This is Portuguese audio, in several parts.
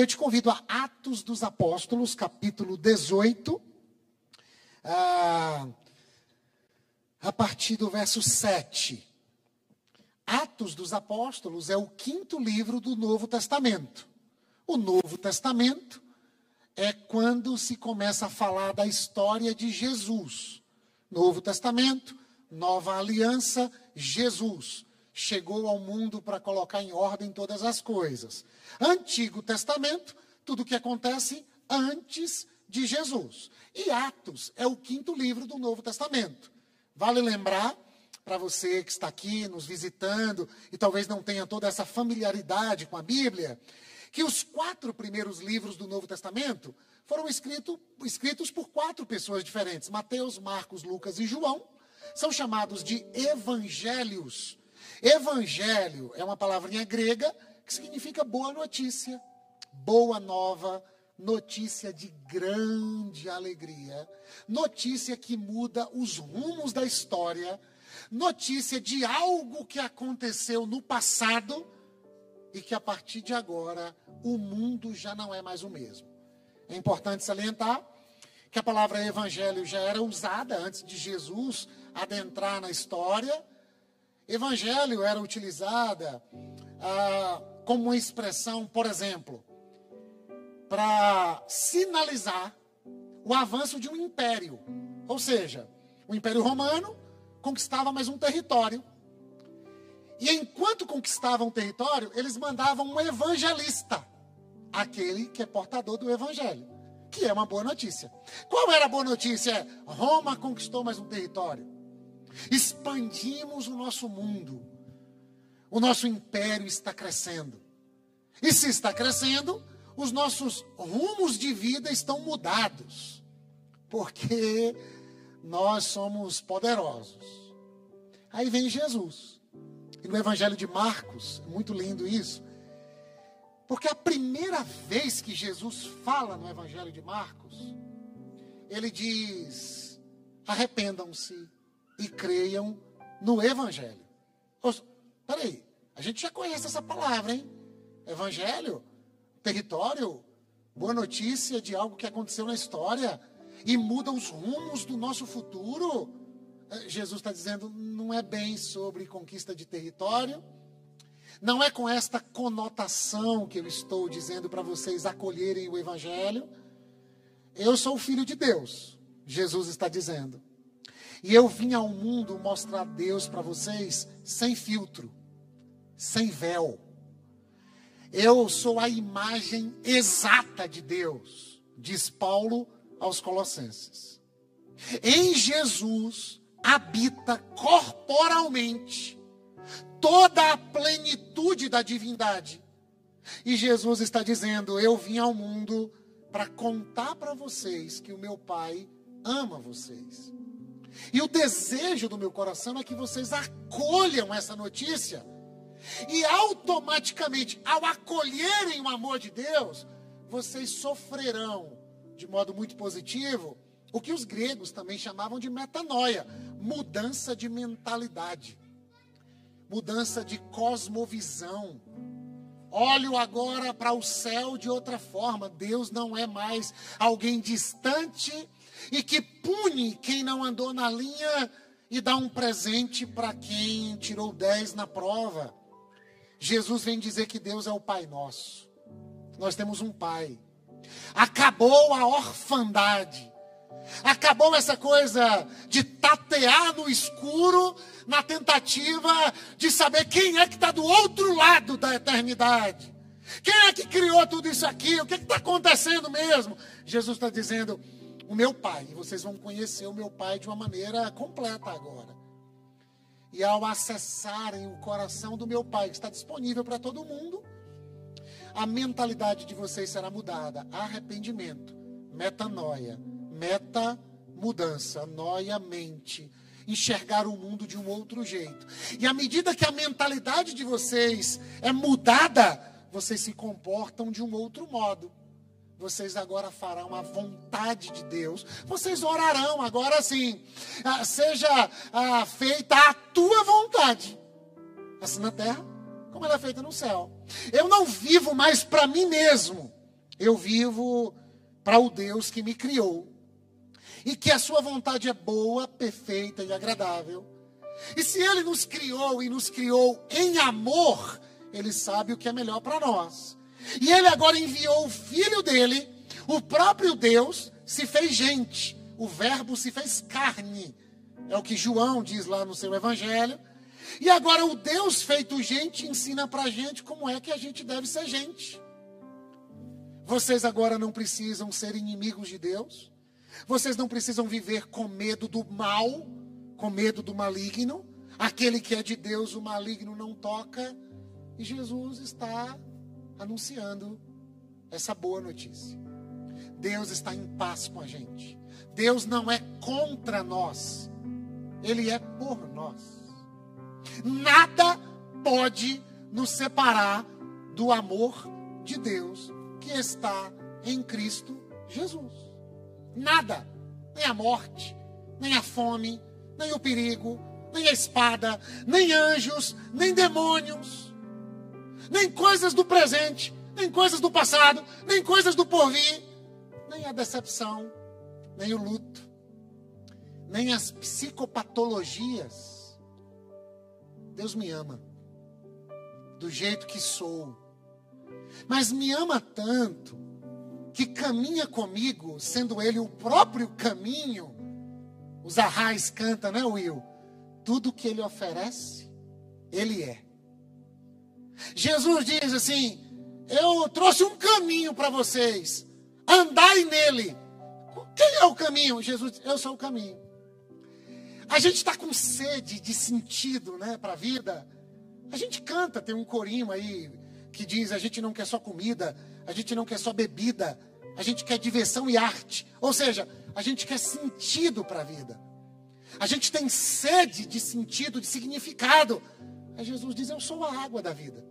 eu te convido a Atos dos Apóstolos, capítulo 18, ah, a partir do verso 7. Atos dos Apóstolos é o quinto livro do Novo Testamento. O Novo Testamento é quando se começa a falar da história de Jesus. Novo Testamento, Nova Aliança, Jesus chegou ao mundo para colocar em ordem todas as coisas. Antigo Testamento, tudo o que acontece antes de Jesus. E Atos é o quinto livro do Novo Testamento. Vale lembrar, para você que está aqui nos visitando e talvez não tenha toda essa familiaridade com a Bíblia, que os quatro primeiros livros do Novo Testamento foram escrito, escritos por quatro pessoas diferentes: Mateus, Marcos, Lucas e João. São chamados de evangelhos. Evangelho é uma palavrinha grega que significa boa notícia, boa nova, notícia de grande alegria, notícia que muda os rumos da história, notícia de algo que aconteceu no passado e que a partir de agora o mundo já não é mais o mesmo. É importante salientar que a palavra evangelho já era usada antes de Jesus adentrar na história. Evangelho era utilizada ah, como uma expressão, por exemplo, para sinalizar o avanço de um império. Ou seja, o Império Romano conquistava mais um território e enquanto conquistavam o território, eles mandavam um evangelista, aquele que é portador do evangelho, que é uma boa notícia. Qual era a boa notícia? Roma conquistou mais um território. Expandimos o nosso mundo. O nosso império está crescendo. E se está crescendo, os nossos rumos de vida estão mudados. Porque nós somos poderosos. Aí vem Jesus e no Evangelho de Marcos, é muito lindo isso. Porque a primeira vez que Jesus fala no Evangelho de Marcos, ele diz: arrependam-se e creiam no Evangelho. Peraí, a gente já conhece essa palavra, hein? Evangelho, território, boa notícia de algo que aconteceu na história e muda os rumos do nosso futuro. É, Jesus está dizendo, não é bem sobre conquista de território, não é com esta conotação que eu estou dizendo para vocês acolherem o Evangelho. Eu sou o filho de Deus, Jesus está dizendo. E eu vim ao mundo mostrar Deus para vocês sem filtro, sem véu. Eu sou a imagem exata de Deus, diz Paulo aos Colossenses. Em Jesus, habita corporalmente toda a plenitude da divindade. E Jesus está dizendo: Eu vim ao mundo para contar para vocês que o meu Pai ama vocês. E o desejo do meu coração é que vocês acolham essa notícia. E automaticamente, ao acolherem o amor de Deus, vocês sofrerão de modo muito positivo o que os gregos também chamavam de metanoia mudança de mentalidade, mudança de cosmovisão. Olho agora para o céu de outra forma. Deus não é mais alguém distante e que pune quem não andou na linha e dá um presente para quem tirou 10 na prova. Jesus vem dizer que Deus é o Pai nosso. Nós temos um Pai. Acabou a orfandade. Acabou essa coisa de tatear no escuro na tentativa de saber quem é que está do outro lado da eternidade. Quem é que criou tudo isso aqui? O que é está acontecendo mesmo? Jesus está dizendo: o meu Pai. E vocês vão conhecer o meu Pai de uma maneira completa agora. E ao acessarem o coração do meu Pai, que está disponível para todo mundo, a mentalidade de vocês será mudada. Arrependimento, metanoia meta mudança, noia, mente, enxergar o mundo de um outro jeito. E à medida que a mentalidade de vocês é mudada, vocês se comportam de um outro modo. Vocês agora farão a vontade de Deus. Vocês orarão agora sim. Ah, seja ah, feita a tua vontade, assim na terra, como ela é feita no céu. Eu não vivo mais para mim mesmo Eu vivo para o Deus que me criou. E que a sua vontade é boa, perfeita e agradável. E se ele nos criou e nos criou em amor, ele sabe o que é melhor para nós. E ele agora enviou o filho dele, o próprio Deus, se fez gente. O verbo se fez carne. É o que João diz lá no seu evangelho. E agora o Deus feito gente ensina para a gente como é que a gente deve ser gente. Vocês agora não precisam ser inimigos de Deus. Vocês não precisam viver com medo do mal, com medo do maligno. Aquele que é de Deus, o maligno não toca. E Jesus está anunciando essa boa notícia. Deus está em paz com a gente. Deus não é contra nós. Ele é por nós. Nada pode nos separar do amor de Deus que está em Cristo Jesus. Nada, nem a morte, nem a fome, nem o perigo, nem a espada, nem anjos, nem demônios, nem coisas do presente, nem coisas do passado, nem coisas do porvir, nem a decepção, nem o luto, nem as psicopatologias Deus me ama. Do jeito que sou. Mas me ama tanto que caminha comigo, sendo Ele o próprio caminho. Os arrais canta, né, Will? Tudo que Ele oferece, Ele é. Jesus diz assim: Eu trouxe um caminho para vocês. Andai nele. Quem é o caminho? Jesus, eu sou o caminho. A gente está com sede de sentido né, para a vida. A gente canta, tem um corinho aí que diz: a gente não quer só comida, a gente não quer só bebida, a gente quer diversão e arte. Ou seja, a gente quer sentido para a vida. A gente tem sede de sentido, de significado. Aí Jesus diz: Eu sou a água da vida.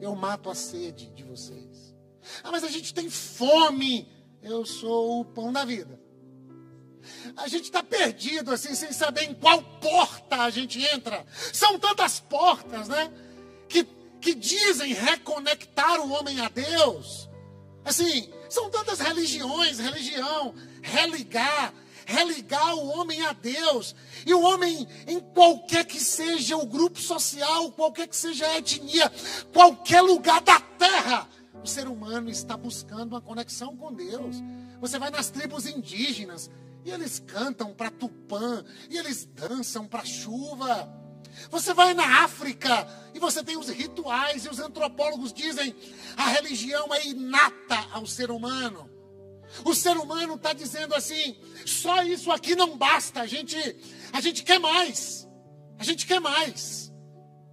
Eu mato a sede de vocês. Ah, mas a gente tem fome. Eu sou o pão da vida. A gente está perdido, assim, sem saber em qual porta a gente entra. São tantas portas, né? Que, que dizem reconectar o homem a Deus. Assim, são tantas religiões, religião, religar, religar o homem a Deus. E o homem, em qualquer que seja o grupo social, qualquer que seja a etnia, qualquer lugar da terra, o ser humano está buscando uma conexão com Deus. Você vai nas tribos indígenas, e eles cantam para Tupã, e eles dançam para chuva. Você vai na África e você tem os rituais, e os antropólogos dizem a religião é inata ao ser humano. O ser humano está dizendo assim: só isso aqui não basta, a gente, a gente quer mais. A gente quer mais.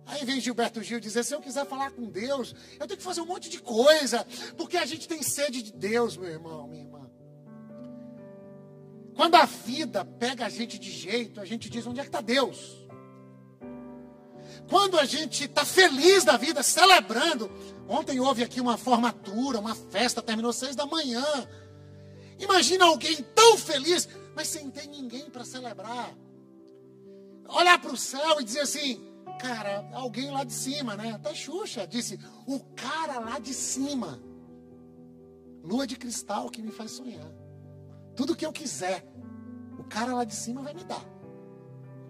Aí vem Gilberto Gil dizer: se eu quiser falar com Deus, eu tenho que fazer um monte de coisa, porque a gente tem sede de Deus, meu irmão, minha irmã. Quando a vida pega a gente de jeito, a gente diz: onde é que está Deus? Quando a gente está feliz da vida, celebrando. Ontem houve aqui uma formatura, uma festa, terminou seis da manhã. Imagina alguém tão feliz, mas sem ter ninguém para celebrar. Olhar para o céu e dizer assim: cara, alguém lá de cima, né? Até Xuxa disse: o cara lá de cima. Lua de cristal que me faz sonhar. Tudo que eu quiser, o cara lá de cima vai me dar.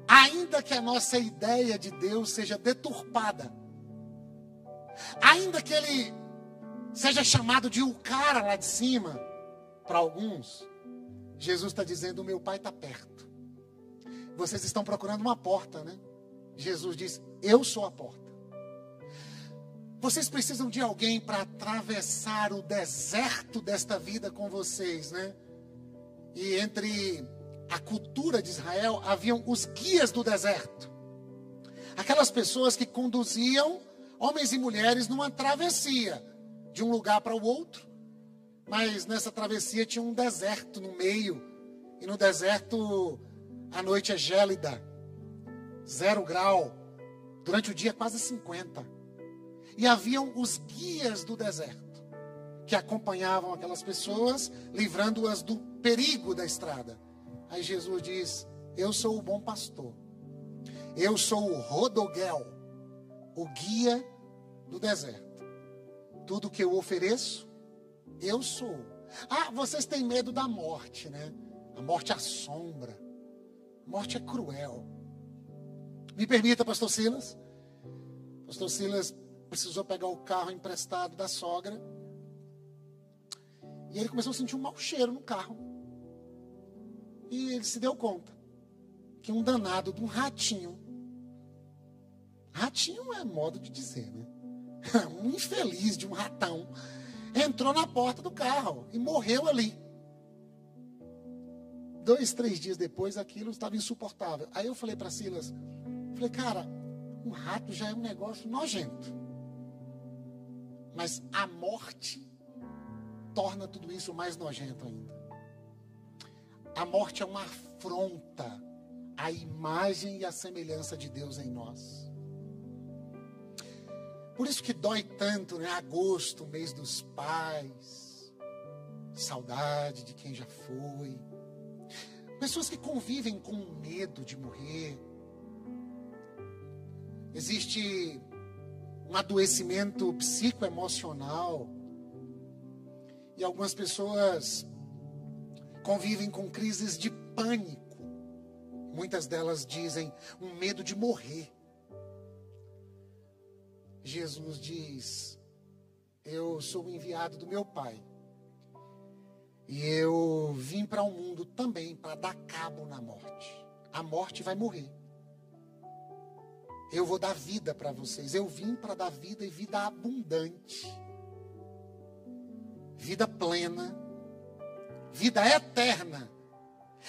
Ainda que a nossa ideia de Deus seja deturpada, ainda que ele seja chamado de o cara lá de cima, para alguns, Jesus está dizendo: o meu pai está perto. Vocês estão procurando uma porta, né? Jesus diz: Eu sou a porta. Vocês precisam de alguém para atravessar o deserto desta vida com vocês, né? e entre a cultura de Israel haviam os guias do deserto. Aquelas pessoas que conduziam homens e mulheres numa travessia de um lugar para o outro. Mas nessa travessia tinha um deserto no meio. E no deserto a noite é gélida, zero grau. Durante o dia quase 50. E haviam os guias do deserto que acompanhavam aquelas pessoas, livrando-as do perigo da estrada. Aí Jesus diz: Eu sou o bom pastor. Eu sou o Rodoguel, o guia do deserto. Tudo que eu ofereço Eu sou. Ah, vocês têm medo da morte, né? A morte assombra. A morte é cruel. Me permita, pastor Silas. Pastor Silas precisou pegar o carro emprestado da sogra. E ele começou a sentir um mau cheiro no carro. E ele se deu conta que um danado de um ratinho. Ratinho é modo de dizer, né? Um infeliz de um ratão entrou na porta do carro e morreu ali. Dois, três dias depois, aquilo estava insuportável. Aí eu falei para Silas, falei, cara, um rato já é um negócio nojento. Mas a morte torna tudo isso mais nojento ainda. A morte é uma afronta à imagem e à semelhança de Deus em nós. Por isso que dói tanto, né? Agosto, mês dos pais, saudade de quem já foi. Pessoas que convivem com medo de morrer. Existe um adoecimento psicoemocional. E algumas pessoas convivem com crises de pânico. Muitas delas dizem um medo de morrer. Jesus diz: Eu sou o enviado do meu Pai. E eu vim para o um mundo também para dar cabo na morte. A morte vai morrer. Eu vou dar vida para vocês. Eu vim para dar vida e vida abundante. Vida plena. Vida eterna.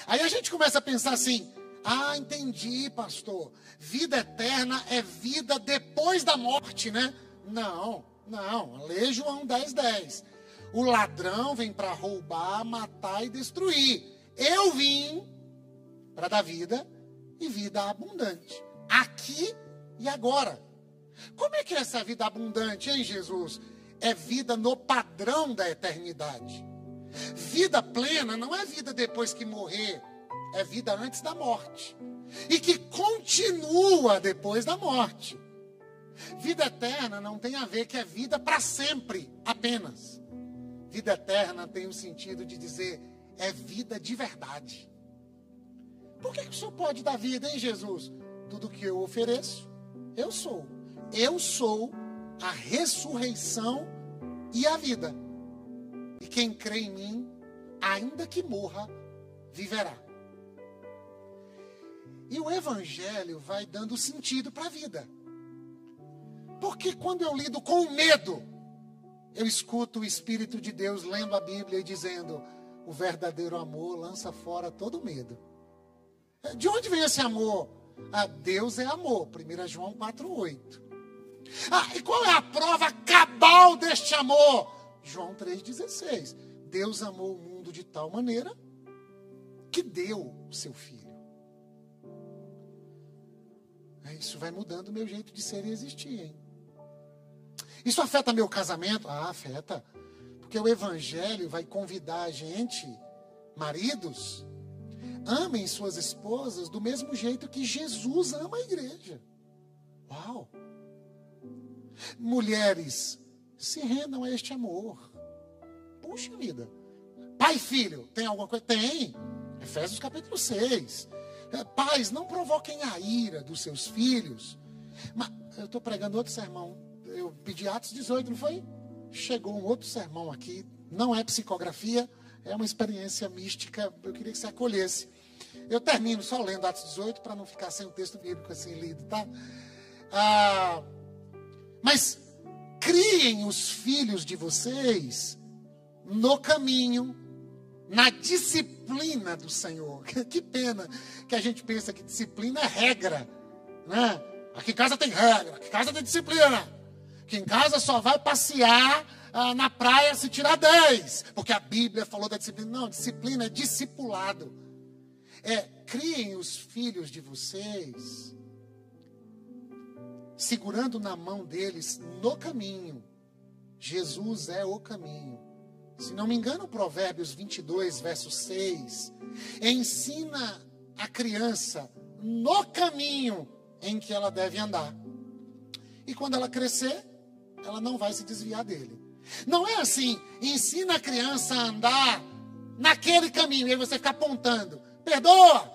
Aí a gente começa a pensar assim: ah, entendi, pastor. Vida eterna é vida depois da morte, né? Não, não. Lê João 10, 10. O ladrão vem para roubar, matar e destruir. Eu vim para dar vida e vida abundante. Aqui e agora. Como é que é essa vida abundante, hein, Jesus? É vida no padrão da eternidade. Vida plena não é vida depois que morrer é vida antes da morte. E que continua depois da morte. Vida eterna não tem a ver que é vida para sempre apenas. Vida eterna tem o sentido de dizer é vida de verdade. Por que, que o Senhor pode dar vida, em Jesus? Tudo que eu ofereço, eu sou. Eu sou a ressurreição e a vida. E quem crê em mim, ainda que morra, viverá. E o Evangelho vai dando sentido para a vida. Porque quando eu lido com medo, eu escuto o Espírito de Deus lendo a Bíblia e dizendo: o verdadeiro amor lança fora todo medo. De onde vem esse amor? Ah, Deus é amor. 1 João 4,8. Ah, e qual é a prova cabal deste amor? João 3,16. Deus amou o mundo de tal maneira que deu o seu filho. Isso vai mudando o meu jeito de ser e existir, hein? Isso afeta meu casamento? Ah, afeta. Porque o Evangelho vai convidar a gente, maridos, amem suas esposas do mesmo jeito que Jesus ama a igreja. Uau! Mulheres, se rendam a este amor. Puxa vida. Pai e filho, tem alguma coisa? Tem. Efésios capítulo 6. Pais, não provoquem a ira dos seus filhos. Mas eu estou pregando outro sermão. Eu pedi Atos 18, não foi? Chegou um outro sermão aqui. Não é psicografia, é uma experiência mística. Eu queria que você acolhesse. Eu termino só lendo Atos 18 para não ficar sem o texto bíblico assim lido, tá? Ah, mas criem os filhos de vocês no caminho na disciplina do Senhor. Que pena que a gente pensa que disciplina é regra, né? Aqui em casa tem regra, aqui em casa tem disciplina. Aqui em casa só vai passear ah, na praia se tirar 10, porque a Bíblia falou da disciplina. Não, disciplina é discipulado. É, criem os filhos de vocês, segurando na mão deles no caminho. Jesus é o caminho. Se não me engano, Provérbios 22, verso 6, ensina a criança no caminho em que ela deve andar. E quando ela crescer, ela não vai se desviar dele. Não é assim, ensina a criança a andar naquele caminho e aí você fica apontando. Perdoa,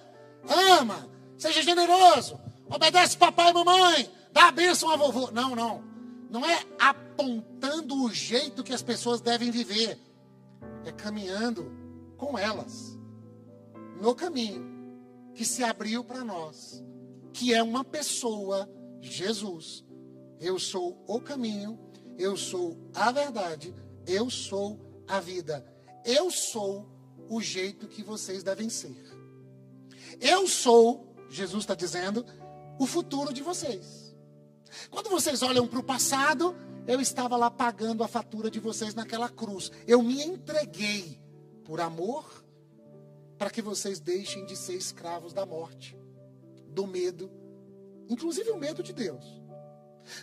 ama, seja generoso, obedece papai e mamãe, dá a bênção a vovô. Não, não. Não é apontando o jeito que as pessoas devem viver. É caminhando com elas no caminho que se abriu para nós, que é uma pessoa, Jesus. Eu sou o caminho, eu sou a verdade, eu sou a vida. Eu sou o jeito que vocês devem ser. Eu sou, Jesus está dizendo, o futuro de vocês. Quando vocês olham para o passado, eu estava lá pagando a fatura de vocês naquela cruz. Eu me entreguei por amor para que vocês deixem de ser escravos da morte, do medo, inclusive o medo de Deus.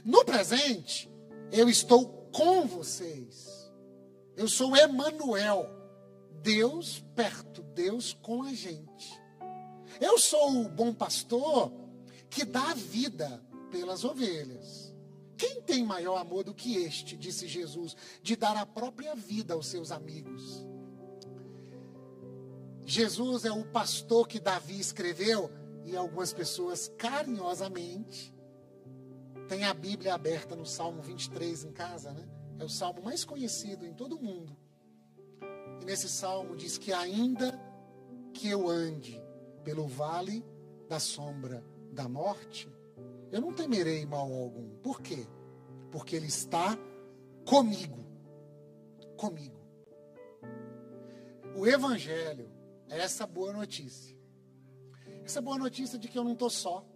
No presente, eu estou com vocês. Eu sou Emanuel, Deus perto, Deus com a gente. Eu sou o bom pastor que dá a vida pelas ovelhas. Quem tem maior amor do que este, disse Jesus, de dar a própria vida aos seus amigos? Jesus é o pastor que Davi escreveu e algumas pessoas carinhosamente têm a Bíblia aberta no Salmo 23 em casa, né? É o salmo mais conhecido em todo o mundo. E nesse salmo diz que ainda que eu ande pelo vale da sombra da morte, eu não temerei mal algum. Por quê? Porque ele está comigo. Comigo. O evangelho essa boa notícia. Essa boa notícia de que eu não estou só.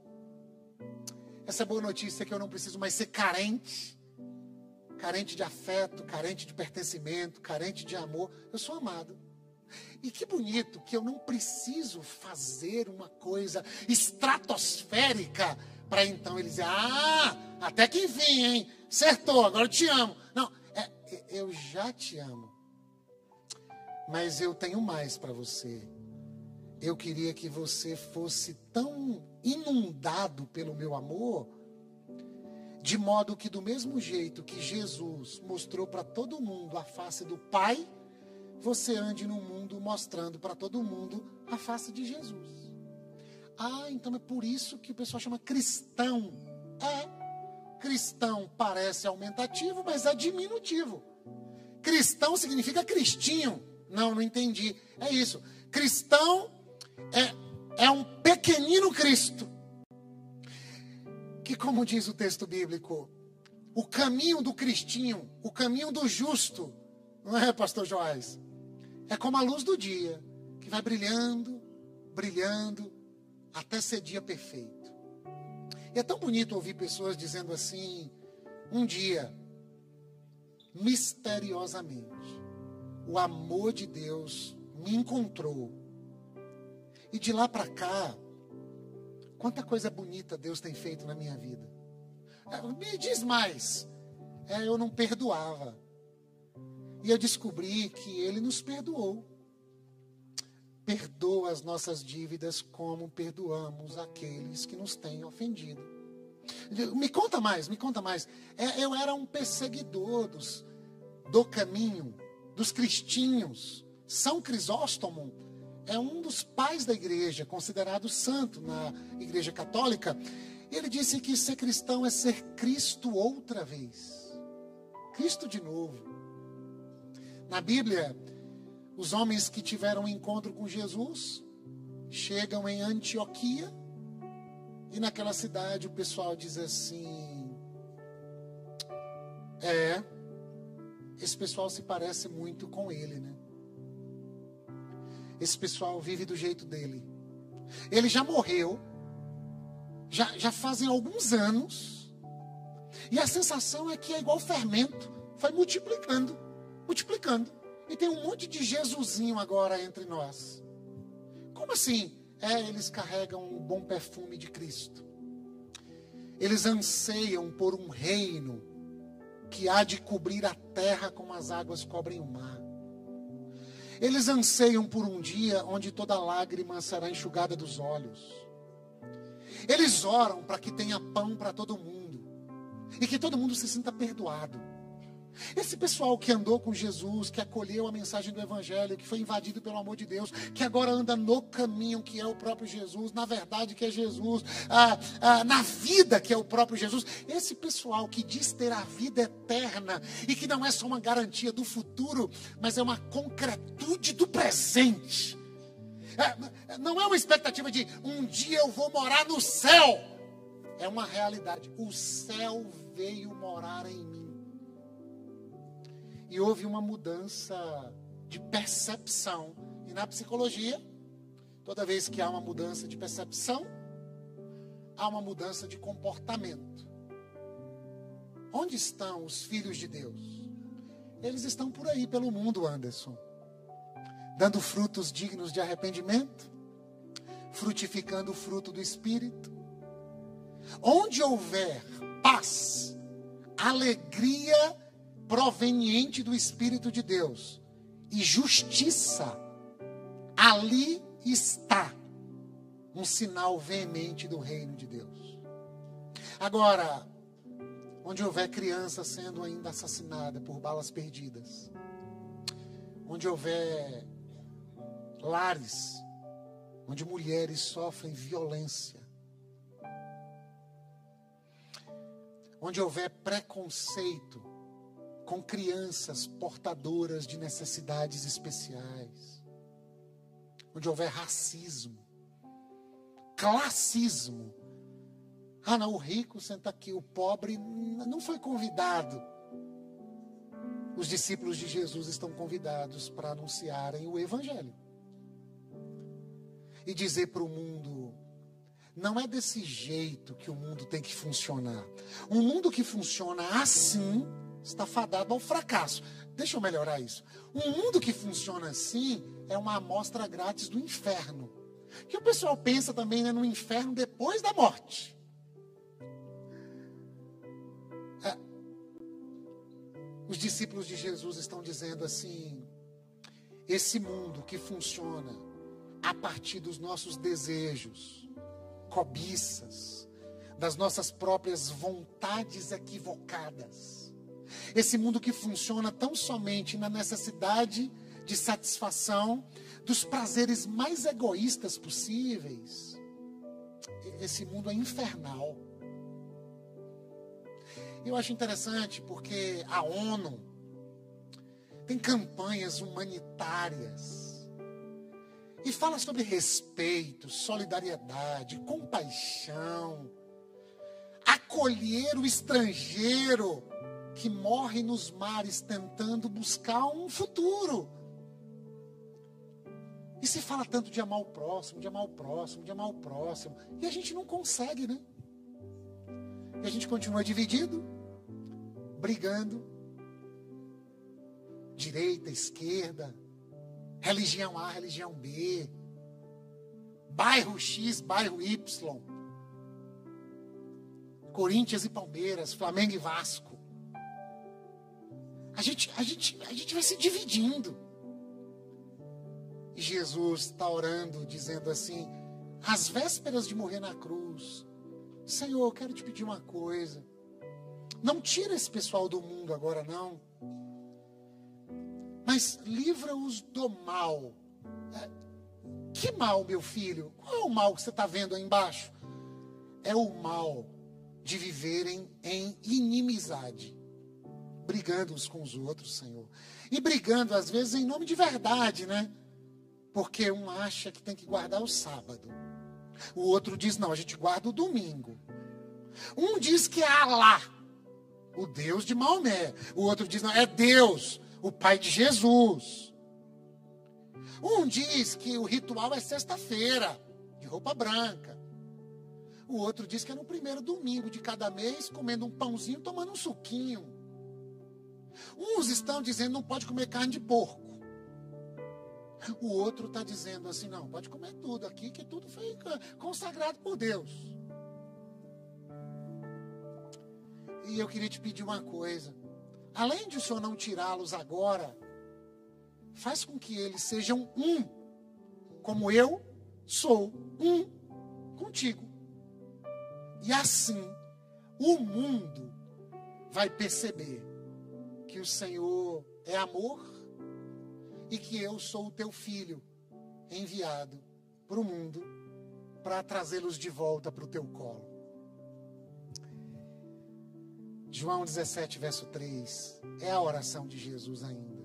Essa boa notícia que eu não preciso mais ser carente. Carente de afeto, carente de pertencimento, carente de amor. Eu sou amado. E que bonito que eu não preciso fazer uma coisa estratosférica para então ele dizer: Ah, até que enfim, hein? Acertou, agora eu te amo. Não, é, eu já te amo. Mas eu tenho mais para você. Eu queria que você fosse tão inundado pelo meu amor, de modo que, do mesmo jeito que Jesus mostrou para todo mundo a face do Pai, você ande no mundo mostrando para todo mundo a face de Jesus. Ah, então é por isso que o pessoal chama cristão. É, cristão parece aumentativo, mas é diminutivo. Cristão significa cristinho. Não, não entendi. É isso. Cristão é, é um pequenino Cristo. Que, como diz o texto bíblico, o caminho do cristinho, o caminho do justo, não é, pastor Joás? É como a luz do dia, que vai brilhando, brilhando, até ser dia perfeito. E é tão bonito ouvir pessoas dizendo assim: um dia, misteriosamente, o amor de Deus me encontrou. E de lá para cá, quanta coisa bonita Deus tem feito na minha vida. É, me diz mais. É, eu não perdoava. E eu descobri que Ele nos perdoou. Perdoa as nossas dívidas como perdoamos aqueles que nos têm ofendido. Me conta mais, me conta mais. É, eu era um perseguidor dos, do caminho dos cristinhos. São Crisóstomo é um dos pais da igreja, considerado santo na igreja católica. Ele disse que ser cristão é ser Cristo outra vez. Cristo de novo. Na Bíblia, os homens que tiveram um encontro com Jesus chegam em Antioquia e naquela cidade o pessoal diz assim: É, esse pessoal se parece muito com ele, né? Esse pessoal vive do jeito dele. Ele já morreu, já, já fazem alguns anos, e a sensação é que é igual fermento, vai multiplicando, multiplicando. E tem um monte de Jesusinho agora entre nós. Como assim? É, eles carregam o bom perfume de Cristo. Eles anseiam por um reino que há de cobrir a terra como as águas cobrem o mar. Eles anseiam por um dia onde toda lágrima será enxugada dos olhos. Eles oram para que tenha pão para todo mundo e que todo mundo se sinta perdoado. Esse pessoal que andou com Jesus, que acolheu a mensagem do Evangelho, que foi invadido pelo amor de Deus, que agora anda no caminho que é o próprio Jesus, na verdade que é Jesus, ah, ah, na vida que é o próprio Jesus. Esse pessoal que diz ter a vida eterna e que não é só uma garantia do futuro, mas é uma concretude do presente. É, não é uma expectativa de um dia eu vou morar no céu. É uma realidade. O céu veio morar em mim. E houve uma mudança de percepção. E na psicologia, toda vez que há uma mudança de percepção, há uma mudança de comportamento. Onde estão os filhos de Deus? Eles estão por aí pelo mundo, Anderson, dando frutos dignos de arrependimento, frutificando o fruto do Espírito. Onde houver paz, alegria proveniente do Espírito de Deus e justiça, ali está um sinal veemente do reino de Deus. Agora, onde houver criança sendo ainda assassinada por balas perdidas, onde houver lares, onde mulheres sofrem violência, onde houver preconceito com crianças portadoras de necessidades especiais, onde houver racismo, classismo. Ah, não, o rico senta aqui, o pobre não foi convidado. Os discípulos de Jesus estão convidados para anunciarem o Evangelho e dizer para o mundo: não é desse jeito que o mundo tem que funcionar. Um mundo que funciona assim está fadado ao fracasso. Deixa eu melhorar isso. Um mundo que funciona assim é uma amostra grátis do inferno. Que o pessoal pensa também né, no inferno depois da morte. É. Os discípulos de Jesus estão dizendo assim: esse mundo que funciona a partir dos nossos desejos, cobiças, das nossas próprias vontades equivocadas esse mundo que funciona tão somente na necessidade de satisfação dos prazeres mais egoístas possíveis. Esse mundo é infernal. Eu acho interessante porque a ONU tem campanhas humanitárias e fala sobre respeito, solidariedade, compaixão, acolher o estrangeiro que morre nos mares tentando buscar um futuro. E se fala tanto de amar o próximo, de amar o próximo, de amar o próximo, e a gente não consegue, né? E a gente continua dividido, brigando, direita, esquerda, religião A, religião B, bairro X, bairro Y, Corinthians e Palmeiras, Flamengo e Vasco. A gente, a gente, a gente vai se dividindo. E Jesus está orando, dizendo assim, às vésperas de morrer na cruz, Senhor, eu quero te pedir uma coisa. Não tira esse pessoal do mundo agora, não. Mas livra-os do mal. É, que mal, meu filho? Qual é o mal que você está vendo aí embaixo? É o mal de viverem em inimizade brigando uns com os outros, Senhor. E brigando, às vezes, em nome de verdade, né? Porque um acha que tem que guardar o sábado. O outro diz, não, a gente guarda o domingo. Um diz que é Alá, o Deus de Maomé. O outro diz, não, é Deus, o Pai de Jesus. Um diz que o ritual é sexta-feira, de roupa branca. O outro diz que é no primeiro domingo de cada mês, comendo um pãozinho, tomando um suquinho. Uns estão dizendo não pode comer carne de porco. O outro está dizendo assim, não, pode comer tudo aqui, que tudo foi consagrado por Deus. E eu queria te pedir uma coisa. Além de o Senhor não tirá-los agora, faz com que eles sejam um, como eu sou um contigo. E assim, o mundo vai perceber que o Senhor é amor e que eu sou o teu filho enviado para o mundo para trazê-los de volta para o teu colo. João 17, verso 3, é a oração de Jesus ainda.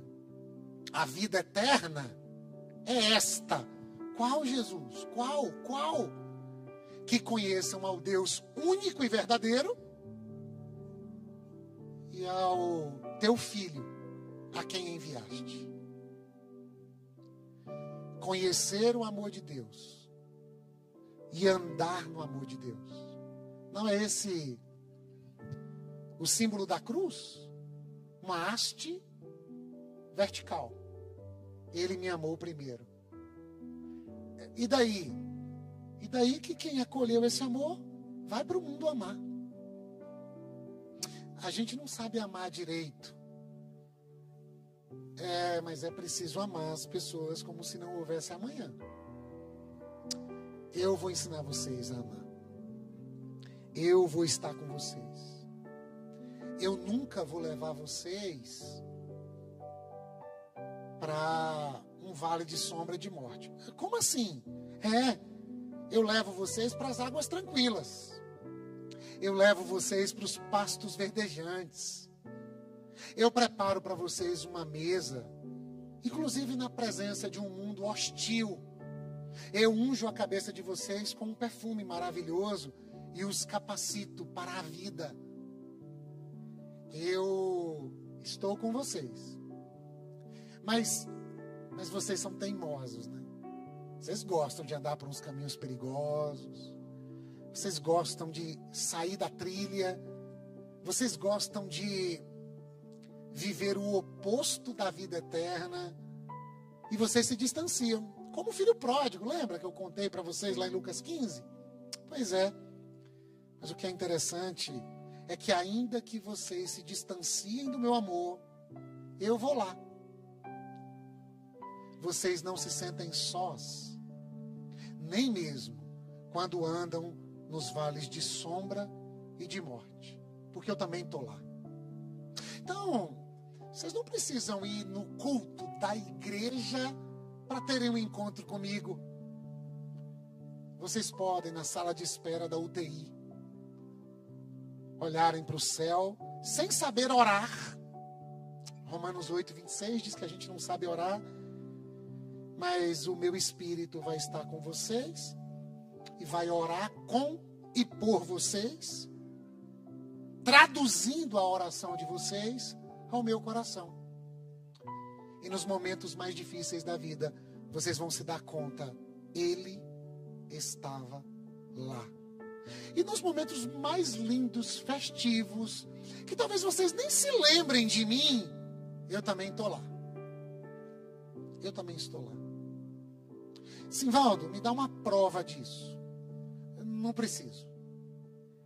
A vida eterna é esta. Qual Jesus? Qual? Qual? Que conheçam ao Deus único e verdadeiro e ao teu filho, a quem enviaste conhecer o amor de Deus e andar no amor de Deus. Não é esse o símbolo da cruz? Uma haste vertical. Ele me amou primeiro. E daí? E daí que quem acolheu esse amor vai para o mundo amar. A gente não sabe amar direito. É, mas é preciso amar as pessoas como se não houvesse amanhã. Eu vou ensinar vocês a amar. Eu vou estar com vocês. Eu nunca vou levar vocês para um vale de sombra de morte. Como assim? É, eu levo vocês para as águas tranquilas. Eu levo vocês para os pastos verdejantes. Eu preparo para vocês uma mesa, inclusive na presença de um mundo hostil. Eu unjo a cabeça de vocês com um perfume maravilhoso e os capacito para a vida. Eu estou com vocês. Mas mas vocês são teimosos, né? Vocês gostam de andar por uns caminhos perigosos. Vocês gostam de sair da trilha. Vocês gostam de viver o oposto da vida eterna e vocês se distanciam. Como o filho pródigo, lembra que eu contei para vocês lá em Lucas 15? Pois é. Mas o que é interessante é que, ainda que vocês se distanciem do meu amor, eu vou lá. Vocês não se sentem sós, nem mesmo quando andam nos vales de sombra e de morte, porque eu também estou lá. Então, vocês não precisam ir no culto da igreja para terem um encontro comigo. Vocês podem, na sala de espera da UTI, olharem para o céu sem saber orar. Romanos 8, 26 diz que a gente não sabe orar, mas o meu espírito vai estar com vocês e vai orar com e por vocês, traduzindo a oração de vocês ao meu coração. E nos momentos mais difíceis da vida, vocês vão se dar conta, Ele estava lá. E nos momentos mais lindos, festivos, que talvez vocês nem se lembrem de mim, eu também estou lá. Eu também estou lá. Simvaldo, me dá uma prova disso. Não preciso.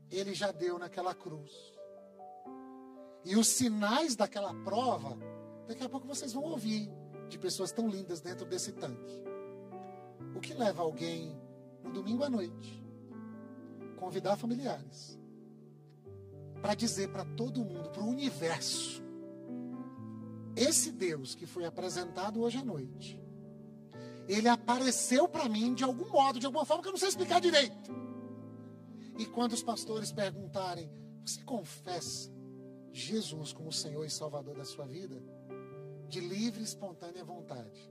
Ele já deu naquela cruz. E os sinais daquela prova, daqui a pouco vocês vão ouvir de pessoas tão lindas dentro desse tanque. O que leva alguém no domingo à noite convidar familiares para dizer para todo mundo, para o universo, esse Deus que foi apresentado hoje à noite, ele apareceu para mim de algum modo, de alguma forma que eu não sei explicar direito. E quando os pastores perguntarem, você confessa Jesus como Senhor e Salvador da sua vida, de livre e espontânea vontade.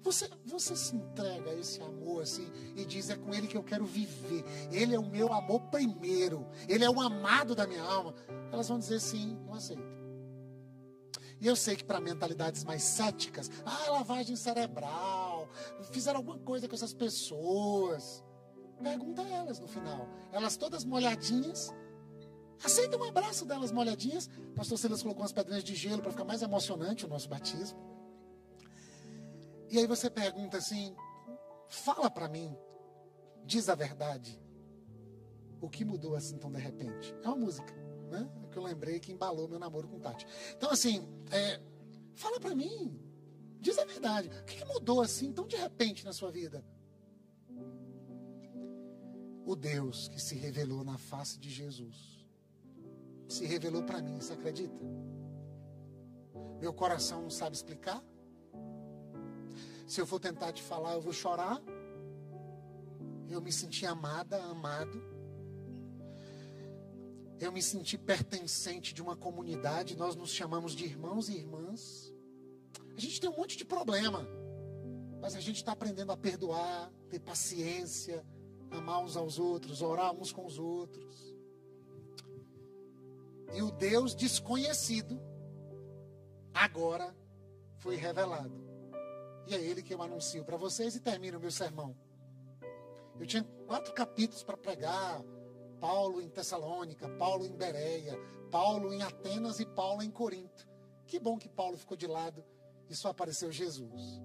Você, você se entrega a esse amor assim e diz: é com Ele que eu quero viver. Ele é o meu amor primeiro. Ele é o amado da minha alma. Elas vão dizer sim, eu aceito. E eu sei que para mentalidades mais céticas, ah, lavagem cerebral, fizeram alguma coisa com essas pessoas. Pergunta a elas no final. Elas todas molhadinhas, Aceita um abraço delas molhadinhas. Pastor Silas colocou umas pedrinhas de gelo para ficar mais emocionante o nosso batismo. E aí você pergunta assim: fala para mim, diz a verdade. O que mudou assim tão de repente? É uma música, né? É que eu lembrei que embalou meu namoro com Tati. Então, assim, é, fala para mim, diz a verdade. O que mudou assim tão de repente na sua vida? O Deus que se revelou na face de Jesus se revelou para mim, você acredita? Meu coração não sabe explicar. Se eu for tentar te falar, eu vou chorar. Eu me senti amada, amado. Eu me senti pertencente de uma comunidade. Nós nos chamamos de irmãos e irmãs. A gente tem um monte de problema. Mas a gente está aprendendo a perdoar, ter paciência, amar uns aos outros, orar uns com os outros. E o Deus desconhecido agora foi revelado. E é ele que eu anuncio para vocês e termino o meu sermão. Eu tinha quatro capítulos para pregar. Paulo em Tessalônica, Paulo em Bereia, Paulo em Atenas e Paulo em Corinto. Que bom que Paulo ficou de lado e só apareceu Jesus.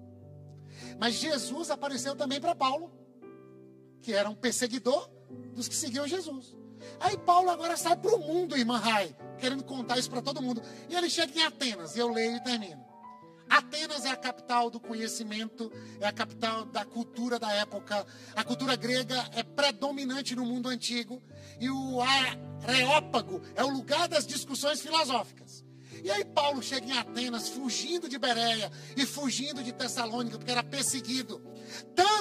Mas Jesus apareceu também para Paulo, que era um perseguidor dos que seguiam Jesus. Aí Paulo agora sai para o mundo, irmã Rai, querendo contar isso para todo mundo. E ele chega em Atenas, e eu leio e termino. Atenas é a capital do conhecimento, é a capital da cultura da época. A cultura grega é predominante no mundo antigo. E o Areópago é o lugar das discussões filosóficas. E aí Paulo chega em Atenas, fugindo de Bereia e fugindo de Tessalônica, porque era perseguido, tanto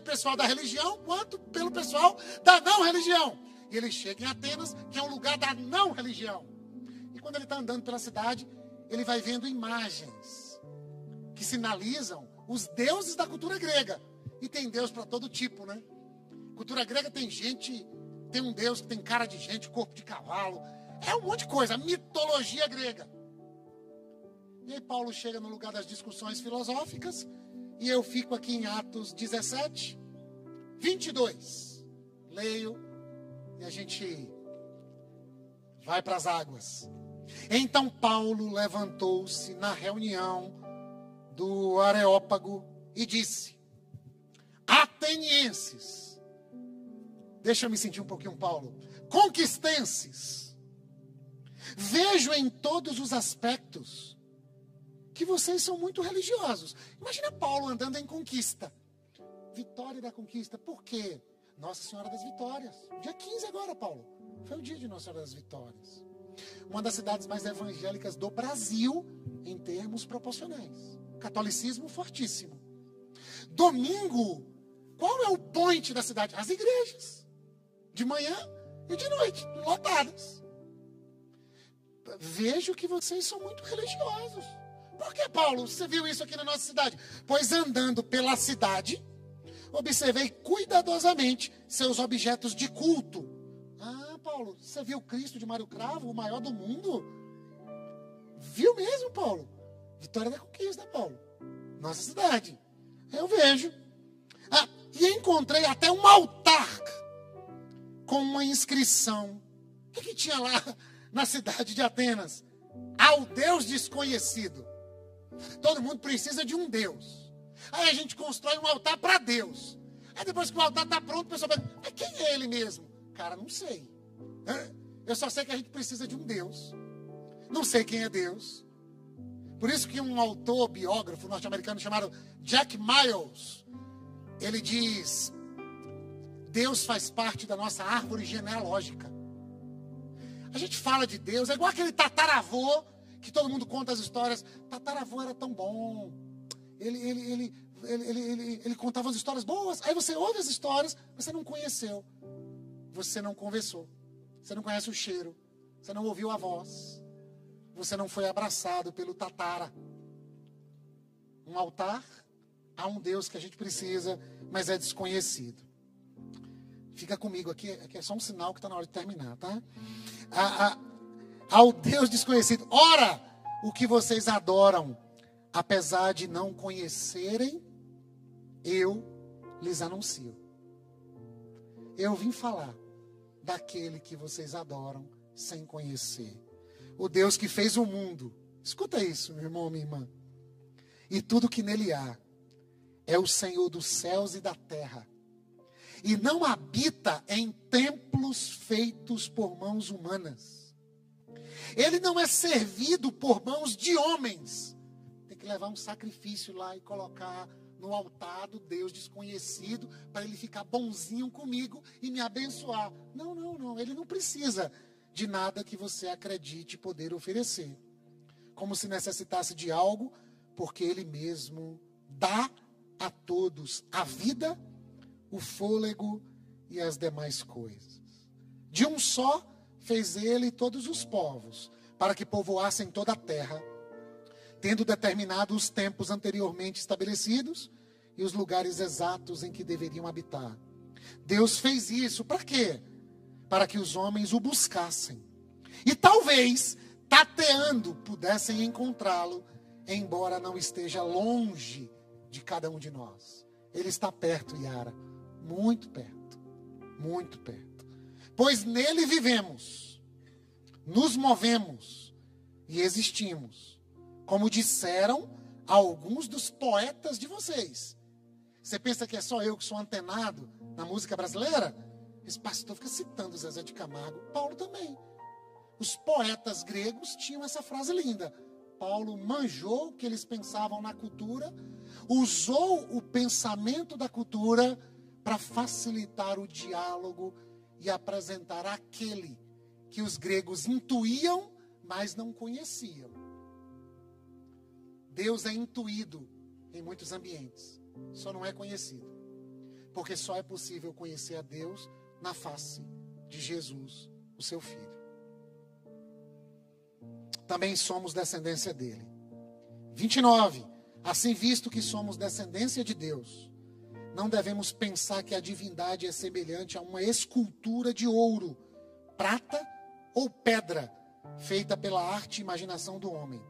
pelo pessoal da religião quanto pelo pessoal da não religião. E ele chega em Atenas, que é um lugar da não religião. E quando ele está andando pela cidade, ele vai vendo imagens que sinalizam os deuses da cultura grega. E tem Deus para todo tipo, né? Cultura grega tem gente, tem um Deus que tem cara de gente, corpo de cavalo, é um monte de coisa, mitologia grega. E aí Paulo chega no lugar das discussões filosóficas, e eu fico aqui em Atos 17, 22. Leio e a gente vai para as águas. Então Paulo levantou-se na reunião do Areópago e disse: Atenienses, deixa eu me sentir um pouquinho, Paulo, conquistenses, Vejo em todos os aspectos que vocês são muito religiosos. Imagina Paulo andando em conquista. Vitória da conquista. Por quê? Nossa Senhora das Vitórias. Dia 15 agora, Paulo. Foi o dia de Nossa Senhora das Vitórias. Uma das cidades mais evangélicas do Brasil em termos proporcionais. Catolicismo fortíssimo. Domingo, qual é o point da cidade? As igrejas. De manhã e de noite, lotadas vejo que vocês são muito religiosos. Por que, Paulo? Você viu isso aqui na nossa cidade? Pois andando pela cidade, observei cuidadosamente seus objetos de culto. Ah, Paulo, você viu Cristo de Mário Cravo, o maior do mundo? Viu mesmo, Paulo? Vitória da conquista, Paulo. Nossa cidade. Eu vejo. Ah, e encontrei até um altar com uma inscrição. O que, que tinha lá? na cidade de Atenas ao Deus desconhecido. Todo mundo precisa de um Deus. Aí a gente constrói um altar para Deus. Aí depois que o altar está pronto, o pessoal vai, mas quem é ele mesmo? Cara, não sei. Eu só sei que a gente precisa de um Deus. Não sei quem é Deus. Por isso que um autor, biógrafo norte-americano chamado Jack Miles, ele diz: Deus faz parte da nossa árvore genealógica. A gente fala de Deus, é igual aquele tataravô, que todo mundo conta as histórias. Tataravô era tão bom. Ele, ele, ele, ele, ele, ele, contava as histórias boas. Aí você ouve as histórias, você não conheceu. Você não conversou. Você não conhece o cheiro. Você não ouviu a voz. Você não foi abraçado pelo tatara. Um altar a um Deus que a gente precisa, mas é desconhecido. Fica comigo aqui, aqui é só um sinal que está na hora de terminar, tá? A, a, ao Deus desconhecido. Ora, o que vocês adoram, apesar de não conhecerem, eu lhes anuncio. Eu vim falar daquele que vocês adoram sem conhecer. O Deus que fez o mundo. Escuta isso, meu irmão, minha irmã. E tudo que nele há é o Senhor dos céus e da terra e não habita em templos feitos por mãos humanas. Ele não é servido por mãos de homens. Tem que levar um sacrifício lá e colocar no altar do Deus desconhecido para ele ficar bonzinho comigo e me abençoar. Não, não, não. Ele não precisa de nada que você acredite poder oferecer. como se necessitasse de algo, porque Ele mesmo dá a todos a vida, o fôlego e as demais coisas. De um só fez Ele todos os povos, para que povoassem toda a terra, tendo determinado os tempos anteriormente estabelecidos e os lugares exatos em que deveriam habitar. Deus fez isso para quê? Para que os homens o buscassem. E talvez, tateando, pudessem encontrá-lo, embora não esteja longe de cada um de nós. Ele está perto, Yara, muito perto, muito perto. Pois nele vivemos, nos movemos e existimos, como disseram alguns dos poetas de vocês. Você pensa que é só eu que sou antenado na música brasileira? Esse pastor fica citando Zezé de Camargo, Paulo também. Os poetas gregos tinham essa frase linda. Paulo manjou o que eles pensavam na cultura, usou o pensamento da cultura para facilitar o diálogo e apresentar aquele que os gregos intuíam, mas não conheciam. Deus é intuído em muitos ambientes, só não é conhecido. Porque só é possível conhecer a Deus na face de Jesus, o seu Filho também somos descendência dele. 29. Assim, visto que somos descendência de Deus, não devemos pensar que a divindade é semelhante a uma escultura de ouro, prata ou pedra, feita pela arte e imaginação do homem.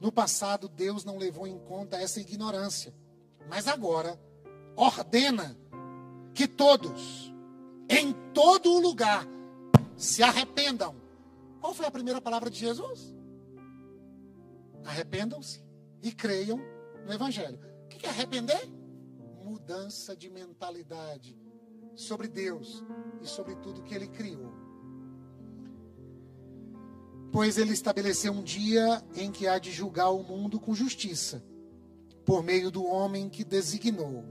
No passado, Deus não levou em conta essa ignorância, mas agora ordena que todos, em todo o lugar, se arrependam. Qual foi a primeira palavra de Jesus? Arrependam-se e creiam no Evangelho. O que é arrepender? Mudança de mentalidade sobre Deus e sobre tudo que Ele criou. Pois Ele estabeleceu um dia em que há de julgar o mundo com justiça, por meio do homem que designou,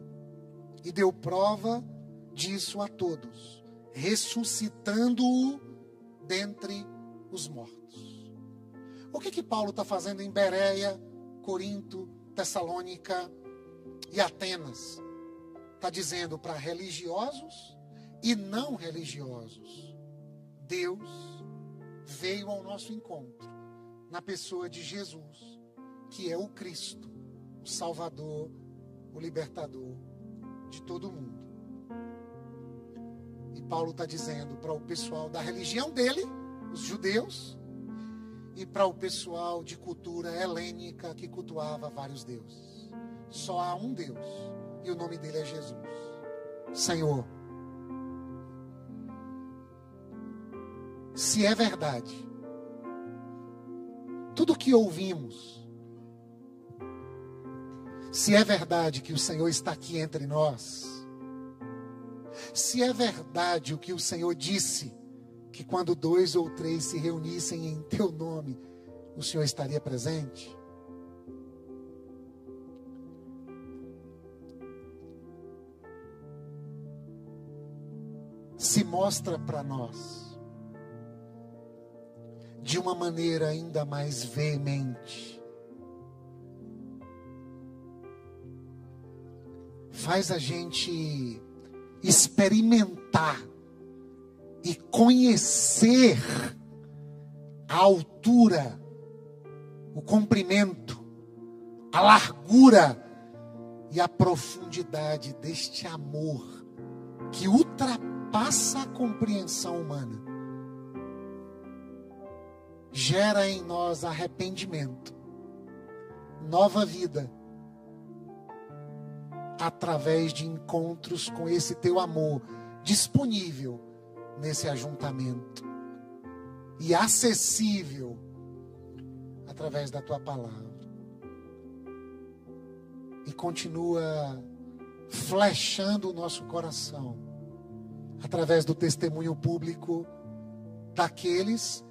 e deu prova disso a todos, ressuscitando-o dentre os mortos. O que que Paulo está fazendo em Bereia, Corinto, Tessalônica e Atenas? Está dizendo para religiosos e não religiosos. Deus veio ao nosso encontro na pessoa de Jesus, que é o Cristo, o Salvador, o libertador de todo mundo. E Paulo está dizendo para o pessoal da religião dele, os judeus, e para o pessoal de cultura helênica que cultuava vários deuses. Só há um Deus e o nome dele é Jesus. Senhor, se é verdade, tudo que ouvimos, se é verdade que o Senhor está aqui entre nós, se é verdade o que o Senhor disse que quando dois ou três se reunissem em teu nome, o Senhor estaria presente? Se mostra para nós de uma maneira ainda mais veemente. Faz a gente experimentar e conhecer a altura, o comprimento, a largura e a profundidade deste amor que ultrapassa a compreensão humana. Gera em nós arrependimento, nova vida, através de encontros com esse teu amor disponível nesse ajuntamento e acessível através da tua palavra. E continua flechando o nosso coração através do testemunho público daqueles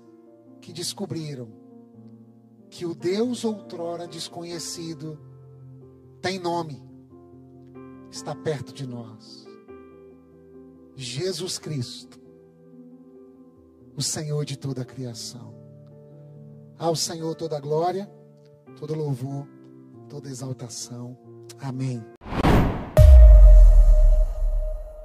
que descobriram que o Deus outrora desconhecido tem nome, está perto de nós. Jesus Cristo o Senhor de toda a criação. Ao Senhor toda glória, todo louvor, toda exaltação. Amém.